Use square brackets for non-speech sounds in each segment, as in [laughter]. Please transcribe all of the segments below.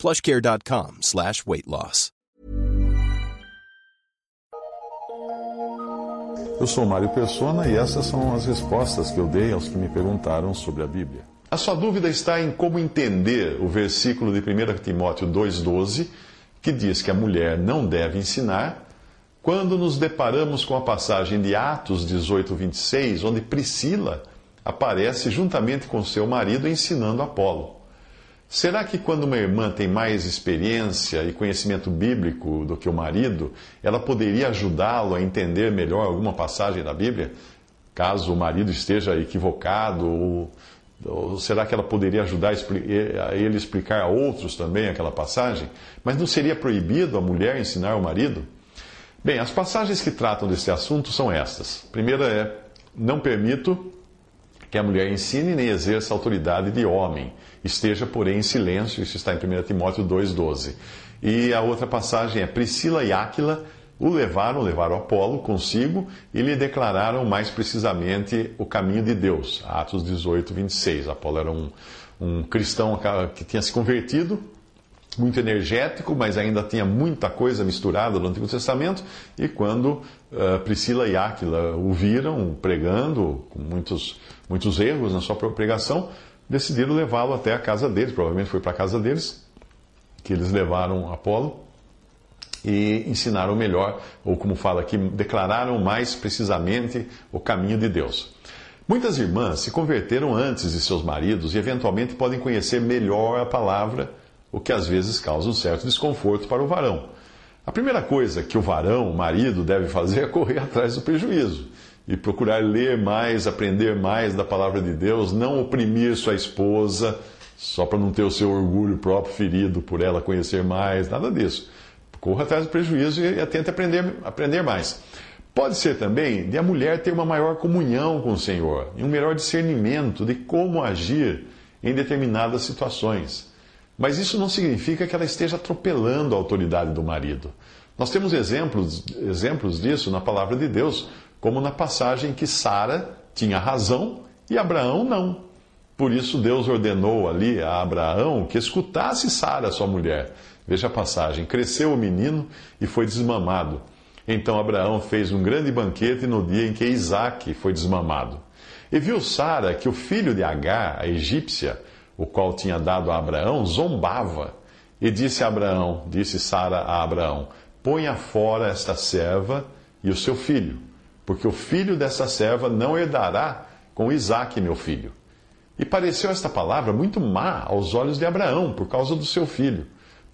plushcare.com slash weight loss. Eu sou Mário Persona e essas são as respostas que eu dei aos que me perguntaram sobre a Bíblia. A sua dúvida está em como entender o versículo de 1 Timóteo 2,12, que diz que a mulher não deve ensinar, quando nos deparamos com a passagem de Atos 18, 26, onde Priscila aparece juntamente com seu marido ensinando Apolo. Será que quando uma irmã tem mais experiência e conhecimento bíblico do que o marido, ela poderia ajudá-lo a entender melhor alguma passagem da Bíblia? Caso o marido esteja equivocado, ou, ou será que ela poderia ajudar a ele explicar a outros também aquela passagem? Mas não seria proibido a mulher ensinar o marido? Bem, as passagens que tratam desse assunto são estas. A primeira é: Não permito que a mulher ensine nem exerça autoridade de homem. Esteja, porém, em silêncio. Isso está em 1 Timóteo 2,12. E a outra passagem é: Priscila e Áquila o levaram, levaram Apolo consigo e lhe declararam mais precisamente o caminho de Deus. Atos 18, 26. Apolo era um, um cristão que tinha se convertido muito energético, mas ainda tinha muita coisa misturada no Antigo Testamento. E quando uh, Priscila e Áquila o viram pregando, com muitos, muitos erros na sua pregação, decidiram levá-lo até a casa deles. Provavelmente foi para a casa deles que eles levaram Apolo e ensinaram melhor, ou como fala aqui, declararam mais precisamente o caminho de Deus. Muitas irmãs se converteram antes de seus maridos e eventualmente podem conhecer melhor a palavra o que às vezes causa um certo desconforto para o varão. A primeira coisa que o varão, o marido, deve fazer é correr atrás do prejuízo e procurar ler mais, aprender mais da palavra de Deus, não oprimir sua esposa só para não ter o seu orgulho próprio ferido por ela conhecer mais, nada disso. Corra atrás do prejuízo e tente aprender, aprender mais. Pode ser também de a mulher ter uma maior comunhão com o Senhor e um melhor discernimento de como agir em determinadas situações. Mas isso não significa que ela esteja atropelando a autoridade do marido. Nós temos exemplos, exemplos disso na palavra de Deus, como na passagem que Sara tinha razão e Abraão não. Por isso Deus ordenou ali a Abraão que escutasse Sara, sua mulher. Veja a passagem: cresceu o menino e foi desmamado. Então Abraão fez um grande banquete no dia em que Isaac foi desmamado. E viu Sara que o filho de Agar, a egípcia, o qual tinha dado a Abraão, zombava. E disse a Abraão, disse Sara a Abraão: Ponha fora esta serva e o seu filho, porque o filho dessa serva não herdará com Isaque, meu filho. E pareceu esta palavra muito má aos olhos de Abraão, por causa do seu filho.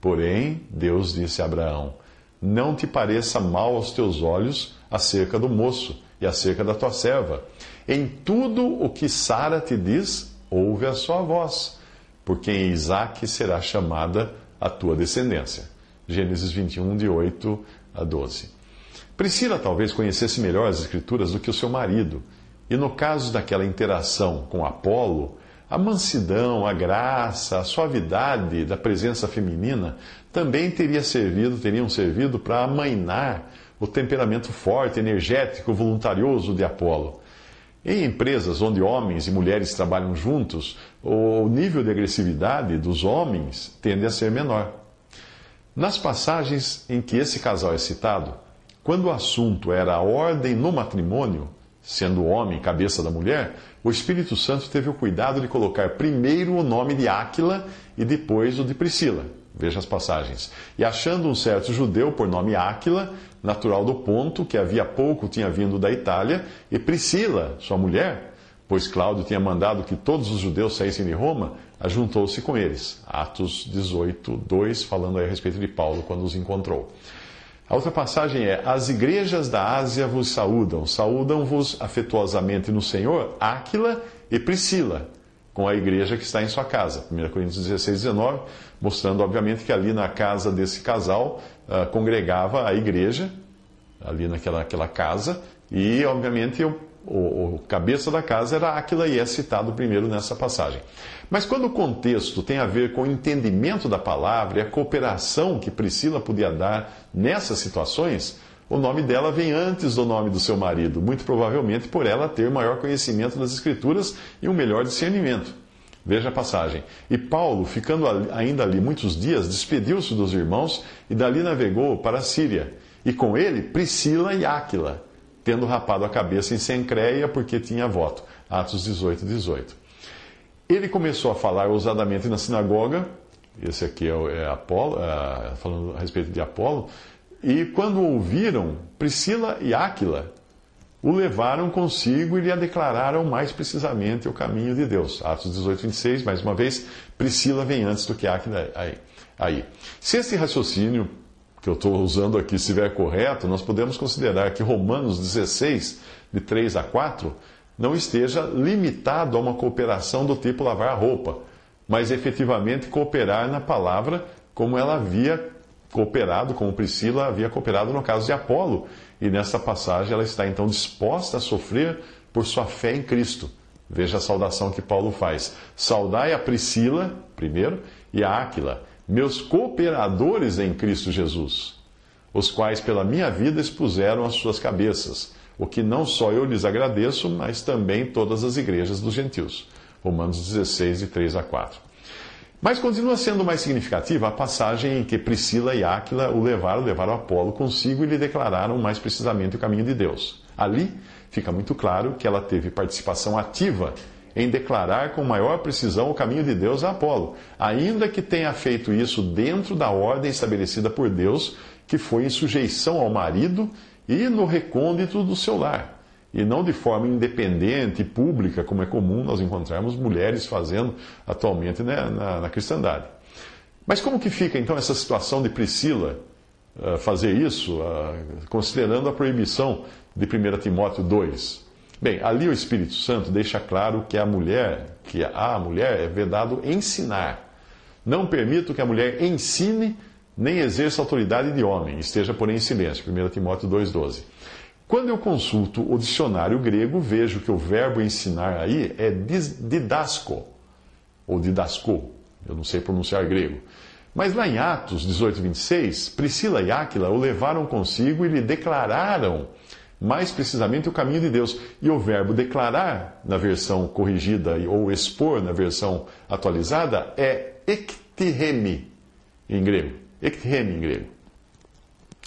Porém, Deus disse a Abraão: Não te pareça mal aos teus olhos acerca do moço e acerca da tua serva. Em tudo o que Sara te diz, ouve a sua voz, porque em Isaac será chamada a tua descendência. Gênesis 21, de 8 a 12. Priscila talvez conhecesse melhor as Escrituras do que o seu marido, e no caso daquela interação com Apolo, a mansidão, a graça, a suavidade da presença feminina também teria servido, teriam servido para amainar o temperamento forte, energético, voluntarioso de Apolo. Em empresas onde homens e mulheres trabalham juntos, o nível de agressividade dos homens tende a ser menor. Nas passagens em que esse casal é citado, quando o assunto era a ordem no matrimônio, sendo o homem cabeça da mulher, o Espírito Santo teve o cuidado de colocar primeiro o nome de Áquila e depois o de Priscila. Veja as passagens. E achando um certo judeu por nome Áquila, natural do Ponto, que havia pouco tinha vindo da Itália, e Priscila, sua mulher, pois Cláudio tinha mandado que todos os judeus saíssem de Roma, ajuntou-se com eles. Atos 18, 2, falando a respeito de Paulo quando os encontrou. A outra passagem é: As igrejas da Ásia vos saúdam, saúdam-vos afetuosamente no Senhor Áquila e Priscila, com a igreja que está em sua casa. 1 Coríntios 16, 19, mostrando, obviamente, que ali na casa desse casal uh, congregava a igreja, ali naquela aquela casa, e, obviamente, o, o, o cabeça da casa era Aquila e é citado primeiro nessa passagem. Mas quando o contexto tem a ver com o entendimento da palavra e a cooperação que Priscila podia dar nessas situações, o nome dela vem antes do nome do seu marido, muito provavelmente por ela ter maior conhecimento das Escrituras e um melhor discernimento. Veja a passagem. E Paulo, ficando ainda ali muitos dias, despediu-se dos irmãos e dali navegou para a Síria. E com ele Priscila e Áquila, tendo rapado a cabeça em Sencreia porque tinha voto. Atos 18, 18. Ele começou a falar ousadamente na sinagoga, esse aqui é, é Apolo, é, falando a respeito de Apolo, e quando ouviram, Priscila e Áquila o levaram consigo e lhe declararam mais precisamente o caminho de Deus. Atos 18, 26, mais uma vez, Priscila vem antes do que Áquila aí. aí. Se esse raciocínio que eu estou usando aqui estiver correto, nós podemos considerar que Romanos 16, de 3 a 4, não esteja limitado a uma cooperação do tipo lavar a roupa, mas efetivamente cooperar na palavra como ela havia cooperado, como Priscila havia cooperado no caso de Apolo. E nessa passagem ela está então disposta a sofrer por sua fé em Cristo. Veja a saudação que Paulo faz. Saudai a Priscila, primeiro, e a Áquila, meus cooperadores em Cristo Jesus, os quais pela minha vida expuseram as suas cabeças, o que não só eu lhes agradeço, mas também todas as igrejas dos gentios. Romanos 16, de 3 a 4. Mas continua sendo mais significativa a passagem em que Priscila e Áquila o levaram, levaram Apolo consigo e lhe declararam mais precisamente o caminho de Deus. Ali fica muito claro que ela teve participação ativa em declarar com maior precisão o caminho de Deus a Apolo, ainda que tenha feito isso dentro da ordem estabelecida por Deus, que foi em sujeição ao marido e no recôndito do seu lar e não de forma independente e pública, como é comum nós encontrarmos mulheres fazendo atualmente né, na, na, cristandade. Mas como que fica então essa situação de Priscila uh, fazer isso, uh, considerando a proibição de 1 Timóteo 2? Bem, ali o Espírito Santo deixa claro que a mulher, que a mulher é vedado ensinar. Não permito que a mulher ensine nem exerça autoridade de homem, esteja porém em silêncio. 1 Timóteo 2,12. Quando eu consulto o dicionário grego, vejo que o verbo ensinar aí é didasco, ou didasco, eu não sei pronunciar grego. Mas lá em Atos 18, 26, Priscila e Áquila o levaram consigo e lhe declararam mais precisamente o caminho de Deus. E o verbo declarar, na versão corrigida, ou expor, na versão atualizada, é ektihemi em grego. Ektihemi em grego.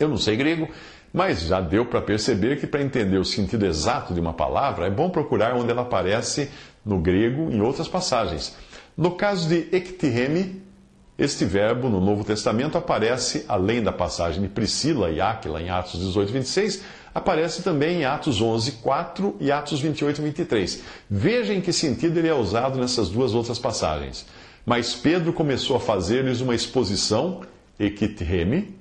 Eu não sei grego, mas já deu para perceber que para entender o sentido exato de uma palavra é bom procurar onde ela aparece no grego em outras passagens. No caso de ektihemi, este verbo no Novo Testamento aparece, além da passagem de Priscila e Áquila em Atos 18, 26, aparece também em Atos 11, 4 e Atos 28, 23. Veja em que sentido ele é usado nessas duas outras passagens. Mas Pedro começou a fazer-lhes uma exposição, ektihemi,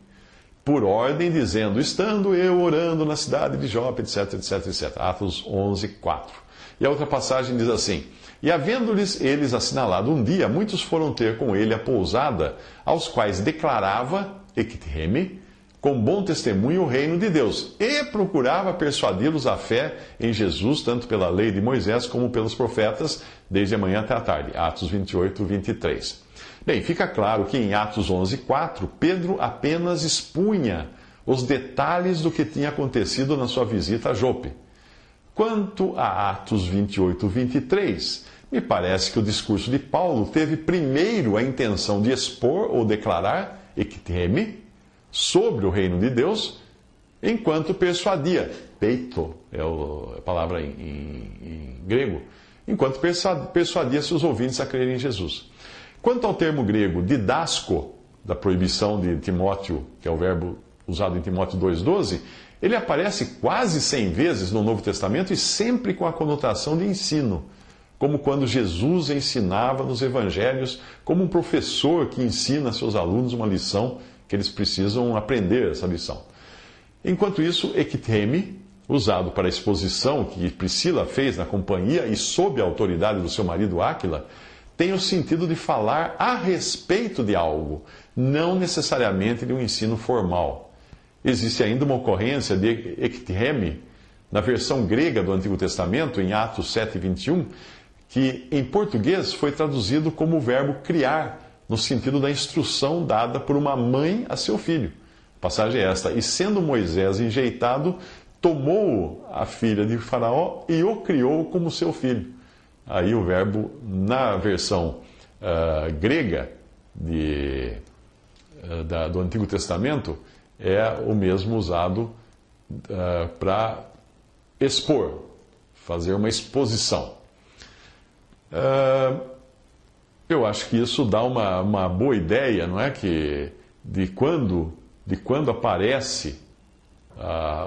por ordem, dizendo: Estando eu orando na cidade de Jope, etc, etc, etc. Atos 11, 4. E a outra passagem diz assim: E havendo-lhes eles assinalado um dia, muitos foram ter com ele a pousada, aos quais declarava, Ektiheme, com bom testemunho o reino de Deus, e procurava persuadi-los à fé em Jesus, tanto pela lei de Moisés como pelos profetas, desde a manhã até a tarde. Atos 28, 23. Bem, fica claro que em Atos 11:4 Pedro apenas expunha os detalhes do que tinha acontecido na sua visita a Jope. Quanto a Atos 28, 23, me parece que o discurso de Paulo teve primeiro a intenção de expor ou declarar ekteme sobre o reino de Deus, enquanto persuadia, peito é a palavra em, em, em grego, enquanto persuadia seus ouvintes a crerem em Jesus. Quanto ao termo grego didasco, da proibição de Timóteo, que é o verbo usado em Timóteo 2,12, ele aparece quase 100 vezes no Novo Testamento e sempre com a conotação de ensino, como quando Jesus ensinava nos evangelhos, como um professor que ensina a seus alunos uma lição que eles precisam aprender essa lição. Enquanto isso, ekteme usado para a exposição que Priscila fez na companhia e sob a autoridade do seu marido Áquila, tem o sentido de falar a respeito de algo, não necessariamente de um ensino formal. Existe ainda uma ocorrência de ektihemi, na versão grega do Antigo Testamento, em Atos 7, 21, que em português foi traduzido como o verbo criar, no sentido da instrução dada por uma mãe a seu filho. Passagem é esta: E sendo Moisés enjeitado, tomou a filha de Faraó e o criou como seu filho. Aí o verbo, na versão uh, grega de, uh, da, do Antigo Testamento, é o mesmo usado uh, para expor, fazer uma exposição. Eu acho que isso dá uma, uma boa ideia, não é? Que de quando, de quando aparece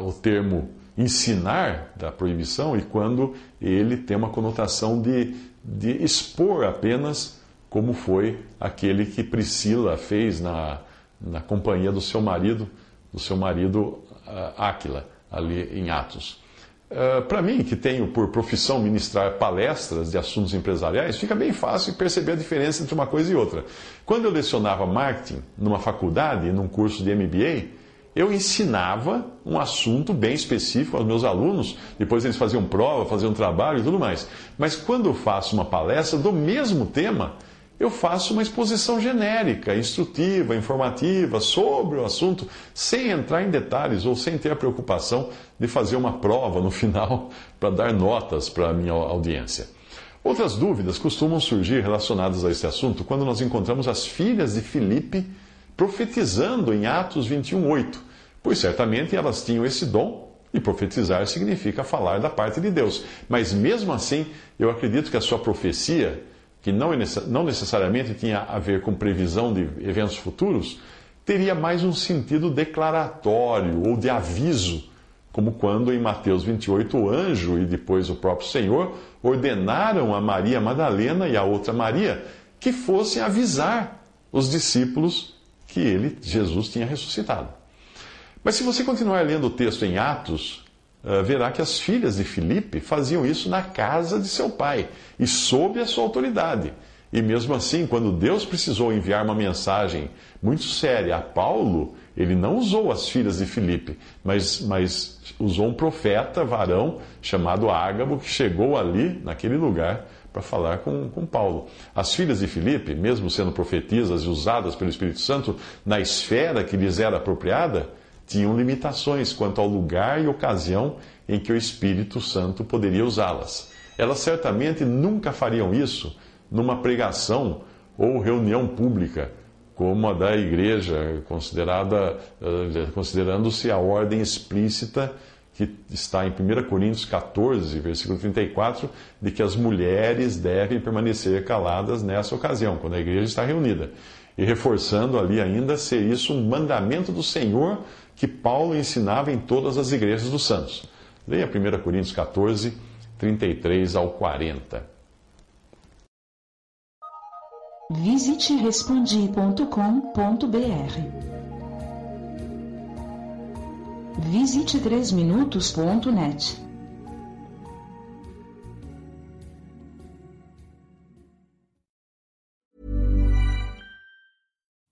o termo ensinar da proibição e quando ele tem uma conotação de, de expor apenas como foi aquele que Priscila fez na, na companhia do seu marido, do seu marido uh, Áquila, ali em Atos. Uh, Para mim, que tenho por profissão ministrar palestras de assuntos empresariais, fica bem fácil perceber a diferença entre uma coisa e outra. Quando eu lecionava marketing numa faculdade, num curso de MBA, eu ensinava um assunto bem específico aos meus alunos, depois eles faziam prova, faziam trabalho e tudo mais. Mas quando eu faço uma palestra do mesmo tema, eu faço uma exposição genérica, instrutiva, informativa sobre o assunto, sem entrar em detalhes ou sem ter a preocupação de fazer uma prova no final [laughs] para dar notas para a minha audiência. Outras dúvidas costumam surgir relacionadas a esse assunto quando nós encontramos as filhas de Filipe profetizando em Atos 21:8, pois certamente elas tinham esse dom e profetizar significa falar da parte de Deus. Mas mesmo assim, eu acredito que a sua profecia, que não, não necessariamente tinha a ver com previsão de eventos futuros, teria mais um sentido declaratório ou de aviso, como quando em Mateus 28 o anjo e depois o próprio Senhor ordenaram a Maria Madalena e a outra Maria que fossem avisar os discípulos que ele, Jesus, tinha ressuscitado. Mas se você continuar lendo o texto em Atos, verá que as filhas de Filipe faziam isso na casa de seu pai e sob a sua autoridade. E mesmo assim, quando Deus precisou enviar uma mensagem muito séria a Paulo, ele não usou as filhas de Filipe, mas, mas usou um profeta, varão, chamado Ágabo, que chegou ali, naquele lugar, para falar com, com Paulo. As filhas de Filipe, mesmo sendo profetisas e usadas pelo Espírito Santo na esfera que lhes era apropriada, tinham limitações quanto ao lugar e ocasião em que o Espírito Santo poderia usá-las. Elas certamente nunca fariam isso numa pregação ou reunião pública, como a da igreja, considerada, eh, considerando-se a ordem explícita que está em 1 Coríntios 14, versículo 34, de que as mulheres devem permanecer caladas nessa ocasião, quando a igreja está reunida. E reforçando ali ainda ser isso um mandamento do Senhor que Paulo ensinava em todas as igrejas dos santos. Leia 1 Coríntios 14, 33 ao 40. Visite respondi.com.br Visite 3minutos.net.